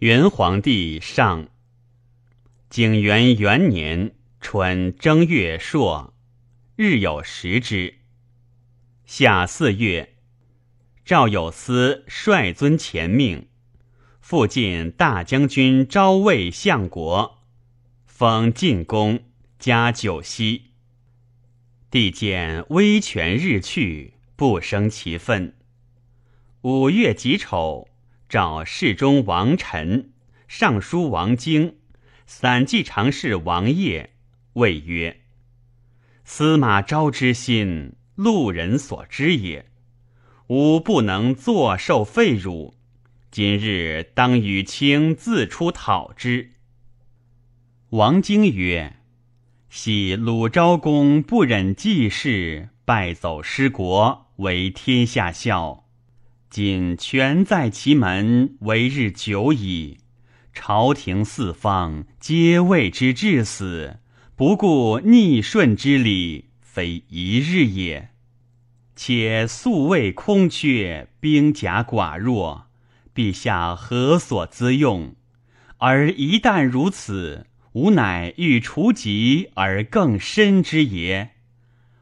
元皇帝上，景元元年春正月朔，日有食之。夏四月，赵有司率尊前命，复进大将军昭魏相国，封晋公，加九锡。帝见威权日去，不生其愤。五月己丑。召侍中王臣、尚书王经、散骑常侍王业，谓曰：“司马昭之心，路人所知也。吾不能坐受废辱，今日当与卿自出讨之。”王经曰：“系鲁昭公不忍济事，败走失国，为天下笑。”今权在其门，为日久矣。朝廷四方皆为之至死，不顾逆顺之理，非一日也。且素未空缺，兵甲寡弱，陛下何所资用？而一旦如此，吾乃欲除疾而更深之也。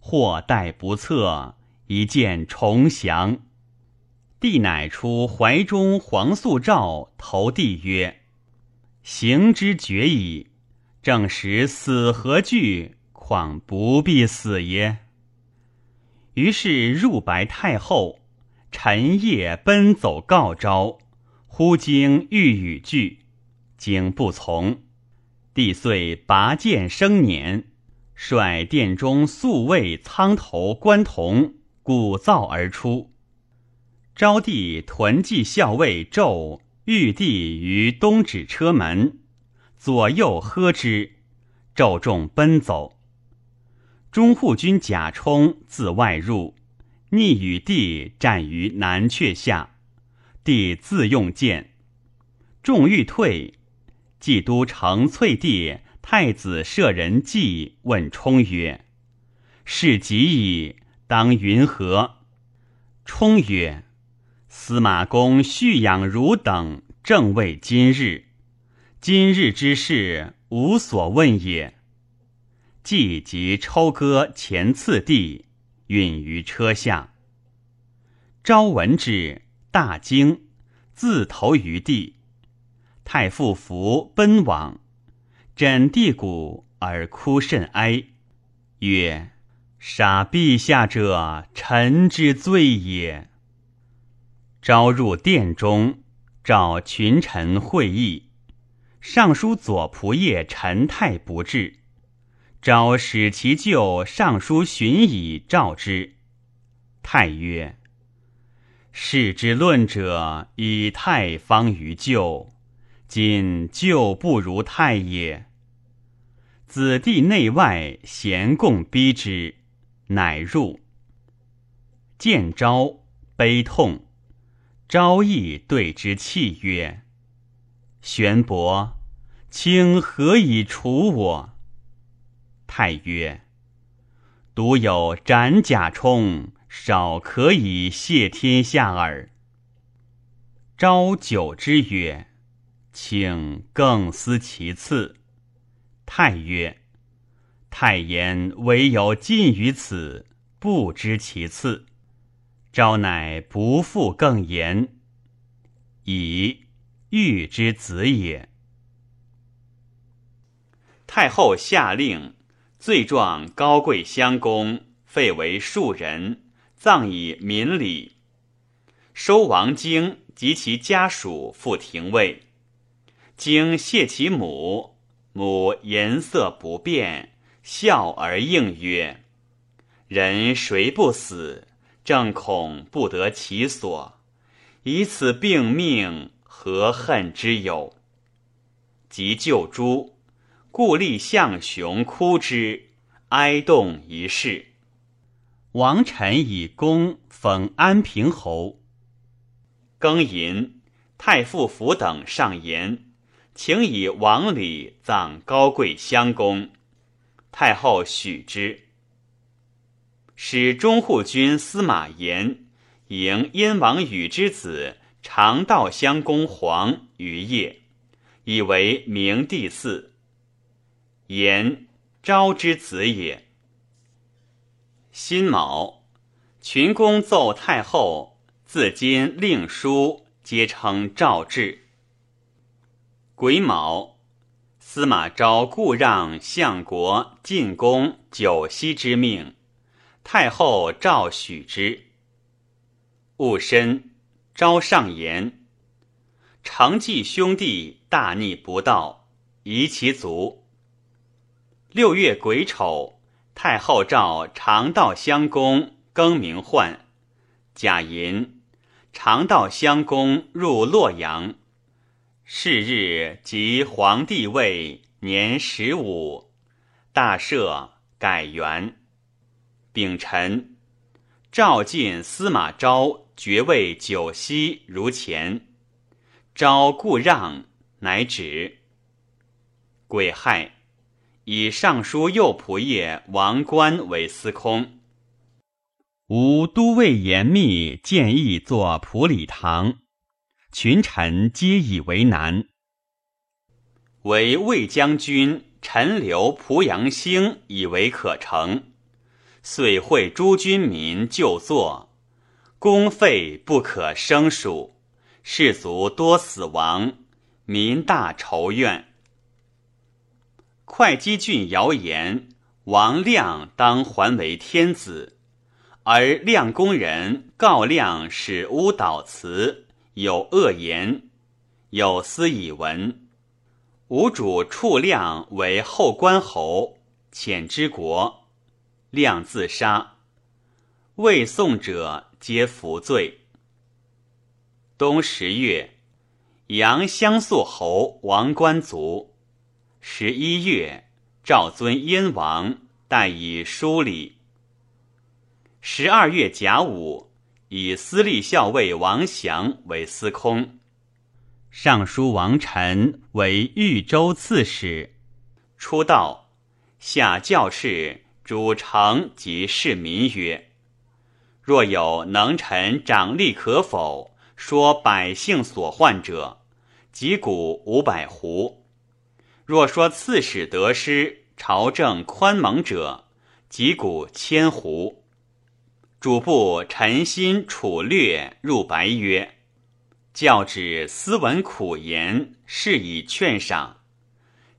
或待不测，一见重降。帝乃出怀中黄素诏，投帝曰：“行之决矣。正时死何惧？况不必死耶？”于是入白太后，晨夜奔走告昭，忽惊欲与拒，经不从。帝遂拔剑生年，率殿中宿卫苍头官童鼓噪而出。昭帝屯骑校尉纣遇帝于东指车门，左右喝之，纣众奔走。中护军贾充自外入，逆与帝战于南阙下，帝自用剑，众欲退，冀都城翠帝太子舍人季问冲曰：“事急矣，当云何？”冲曰。司马公蓄养汝等，正为今日。今日之事，无所问也。既即抽戈前次地，运于车下。昭闻之，大惊，自投于地。太傅服奔往，枕地骨而哭甚哀，曰：“杀陛下者，臣之罪也。”召入殿中，召群臣会议。尚书左仆射陈泰不至，召使其舅尚书荀以召之。太曰：“事之论者，以太方于旧，今旧不如太也。子弟内外咸共逼之，乃入。见昭，悲痛。”昭义对之泣曰：“玄伯，卿何以除我？”太曰：“独有斩甲冲，少可以谢天下耳。”昭久之曰：“请更思其次。”太曰：“太言唯有尽于此，不知其次。”昭乃不复更言，以欲之子也。太后下令，罪状高贵襄公废为庶人，葬以民礼，收王经及其家属赴廷尉。经谢其母，母颜色不变，笑而应曰：“人谁不死？”正恐不得其所，以此病命，何恨之有？及救诸，故立象雄哭之，哀动一世。王臣以功封安平侯。庚寅，太傅府等上言，请以王礼葬高贵襄公，太后许之。使中护军司马炎迎燕王宇之子常道襄公黄于业，以为明帝嗣。言昭之子也。辛卯，群公奏太后，自今令书，皆称诏制。癸卯，司马昭故让相国进宫九锡之命，太后诏许之。戊申，昭上言：承继兄弟大逆不道，夷其族。六月癸丑，太后诏长道襄公更名宦。贾寅，长道襄公入洛阳。是日即皇帝位年十五，大赦，改元。丙辰，诏进司马昭爵位九锡如前。昭故让，乃止。癸亥。以尚书右仆射王冠为司空。吾都尉严密建议作普礼堂，群臣皆以为难。为魏将军陈留濮阳兴以为可成，遂会诸军民就坐，公费不可胜数，士卒多死亡，民大仇怨。会稽郡谣言，王亮当还为天子，而亮公人告亮使巫导辞，有恶言，有司以闻。吴主处亮为后关侯，遣之国，亮自杀，未送者皆服罪。冬十月，杨襄肃侯王冠卒。十一月，赵尊燕王，代以书礼。十二月甲午，以司隶校尉王祥为司空，尚书王臣为豫州刺史。出道，下教士主城及市民曰：“若有能臣掌吏可否，说百姓所患者，击鼓五百斛。”若说刺史得失，朝政宽蒙者，击鼓千斛。主簿陈心楚略入白曰：“教旨斯文苦言，是以劝赏。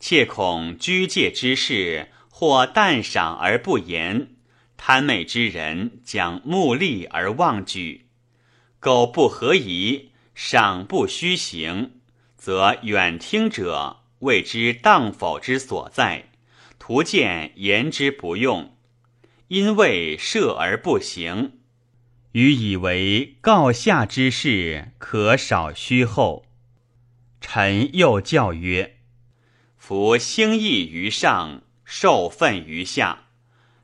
切恐居戒之事，或淡赏而不言，贪昧之人将目利而忘举。苟不合宜，赏不虚行，则远听者。”未知当否之所在，徒见言之不用，因为设而不行，予以为告下之事，可少虚后。臣又教曰：夫兴义于上，受愤于下，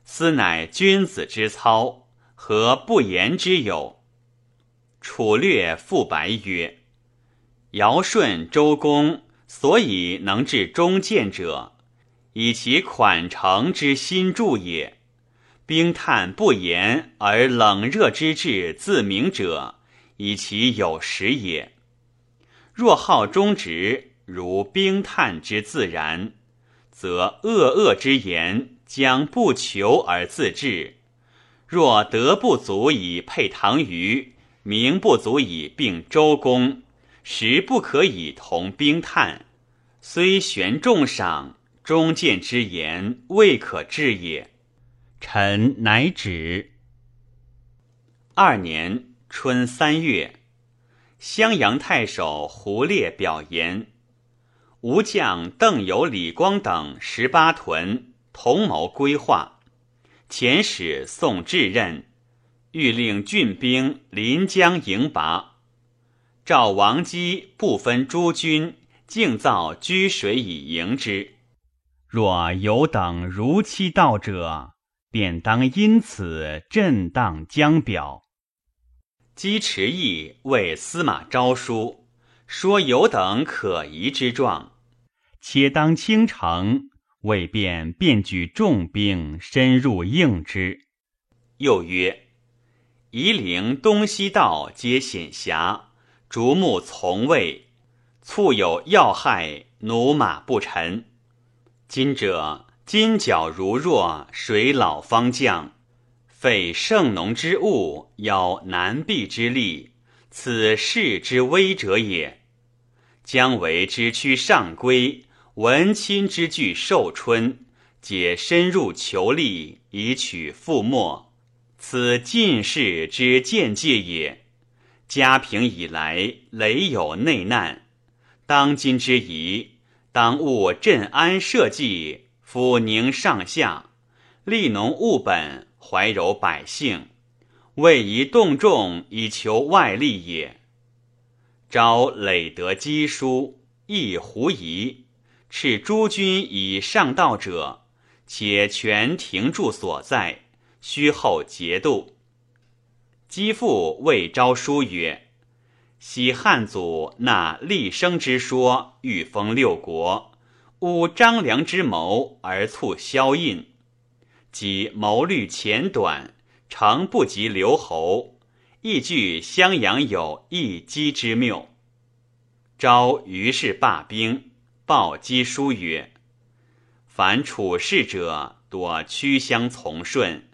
斯乃君子之操，何不言之有？楚略复白曰：尧舜周公。所以能治中见者，以其款诚之心助也。冰炭不言而冷热之志自明者，以其有时也。若好忠直，如冰炭之自然，则恶恶之言将不求而自治。若德不足以配唐虞，名不足以并周公。实不可以同冰炭，虽悬重赏，忠谏之言未可治也。臣乃止。二年春三月，襄阳太守胡烈表言：吴将邓友、李光等十八屯同谋规划，遣使宋至任，欲令郡兵临江迎拔。赵王姬不分诸军，竟造居水以迎之。若有等如期到者，便当因此震荡江表。姬迟意为司马昭书，说有等可疑之状，且当倾城，未便便举重兵深入应之。又曰：夷陵东西道皆险狭。竹木从卫，促有要害，驽马不臣。今者金角如若，水老方降，废圣农之物，邀难避之力，此世之危者也。将为之躯上归，文亲之具寿春，皆深入求利，以取覆没。此进士之见戒也。家平以来，累有内难。当今之宜，当务镇安社稷，抚宁上下，利农务本，怀柔百姓，未宜动众以求外利也。昭累得积书，亦狐疑，斥诸军以上道者，且全停驻所在，虚后节度。姬父谓昭书曰。昔汉祖纳立生之说，欲封六国，误张良之谋而促萧印，即谋虑浅短，诚不及刘侯，亦惧襄阳有一击之谬。昭于是罢兵，报姬书曰：“凡处事者，多趋相从顺，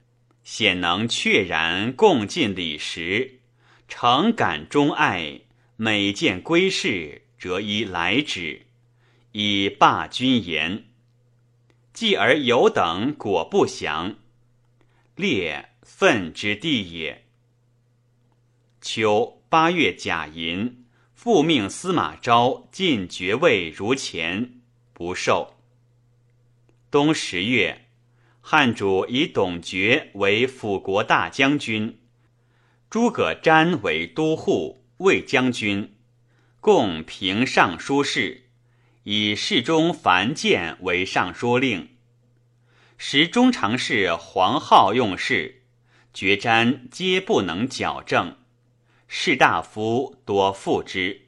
显能确然共进礼时。”诚感忠爱，每见归事，则以来之，以罢君言。继而有等果不降，列愤之地也。秋八月甲寅，复命司马昭进爵位如前，不受。冬十月，汉主以董厥为辅国大将军。诸葛瞻为都护、卫将军，共平尚书事，以侍中樊建为尚书令。时中常侍黄皓用事，决瞻皆不能矫正，士大夫多附之，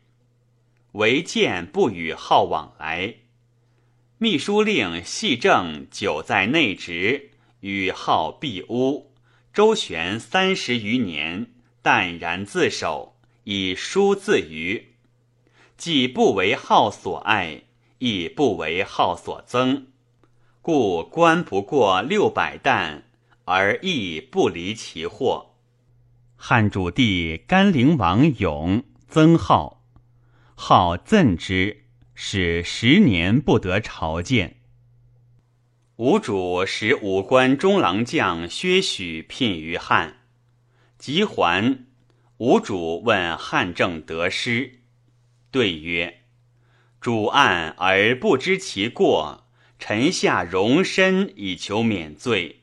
唯见不与好往来。秘书令细正久在内职，与皓避污，周旋三十余年。淡然自守，以书自娱，既不为好所爱，亦不为好所憎，故官不过六百担，而亦不离其祸。汉主帝甘陵王勇曾浩，号赠之，使十年不得朝见。吴主使武官中郎将薛许聘于汉。即还，吴主问汉正得失，对曰：“主案而不知其过，臣下容身以求免罪。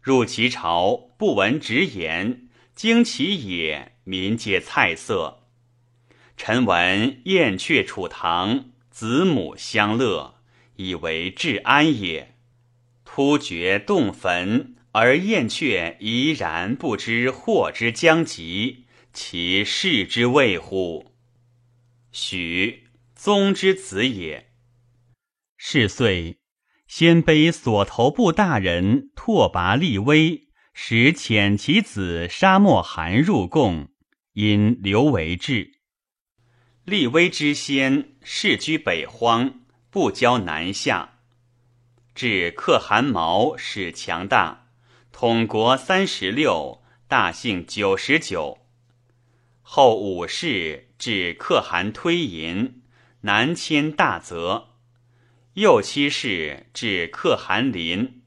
入其朝，不闻直言，惊其也，民皆菜色。臣闻燕雀楚堂，子母相乐，以为治安也。突厥洞坟。”而燕雀怡然不知祸之将及，其事之谓乎？许宗之子也。是岁，鲜卑所头部大人拓跋力威使遣其子沙漠汗入贡，因刘为质。立威之先，世居北荒，不交南下，至可汗毛使强大。统国三十六，大姓九十九。后五世至可汗推银，南迁大泽。右七世至可汗临，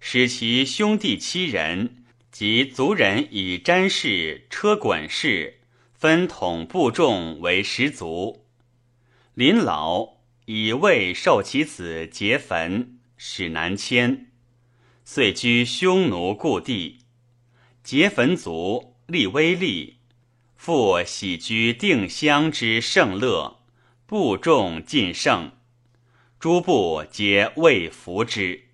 使其兄弟七人及族人以詹氏、车滚氏分统部众为十族。临老，以位受其子劫坟，使南迁。遂居匈奴故地，劫坟族立威立，复喜居定襄之盛乐，部众尽盛，诸部皆未服之。